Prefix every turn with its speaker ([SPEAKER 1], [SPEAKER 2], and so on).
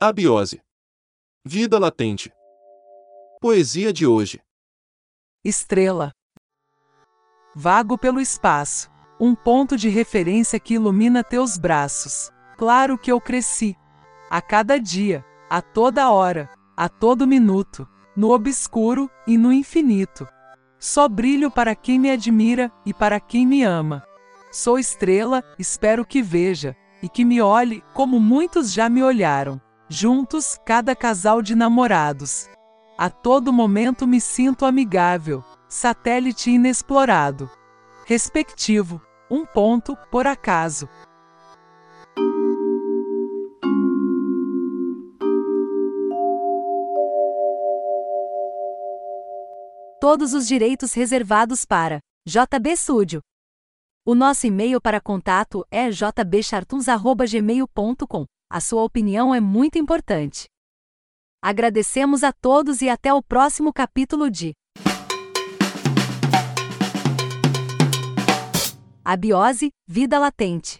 [SPEAKER 1] Abiose. Vida latente. Poesia de hoje.
[SPEAKER 2] Estrela. Vago pelo espaço. Um ponto de referência que ilumina teus braços. Claro que eu cresci. A cada dia, a toda hora, a todo minuto, no obscuro e no infinito. Só brilho para quem me admira e para quem me ama. Sou estrela, espero que veja, e que me olhe como muitos já me olharam. Juntos, cada casal de namorados. A todo momento me sinto amigável, satélite inexplorado. Respectivo, um ponto, por acaso.
[SPEAKER 3] Todos os direitos reservados para JB Studio. O nosso e-mail para contato é jbchartuns.gmail.com. A sua opinião é muito importante. Agradecemos a todos e até o próximo capítulo de Abiose, Vida Latente.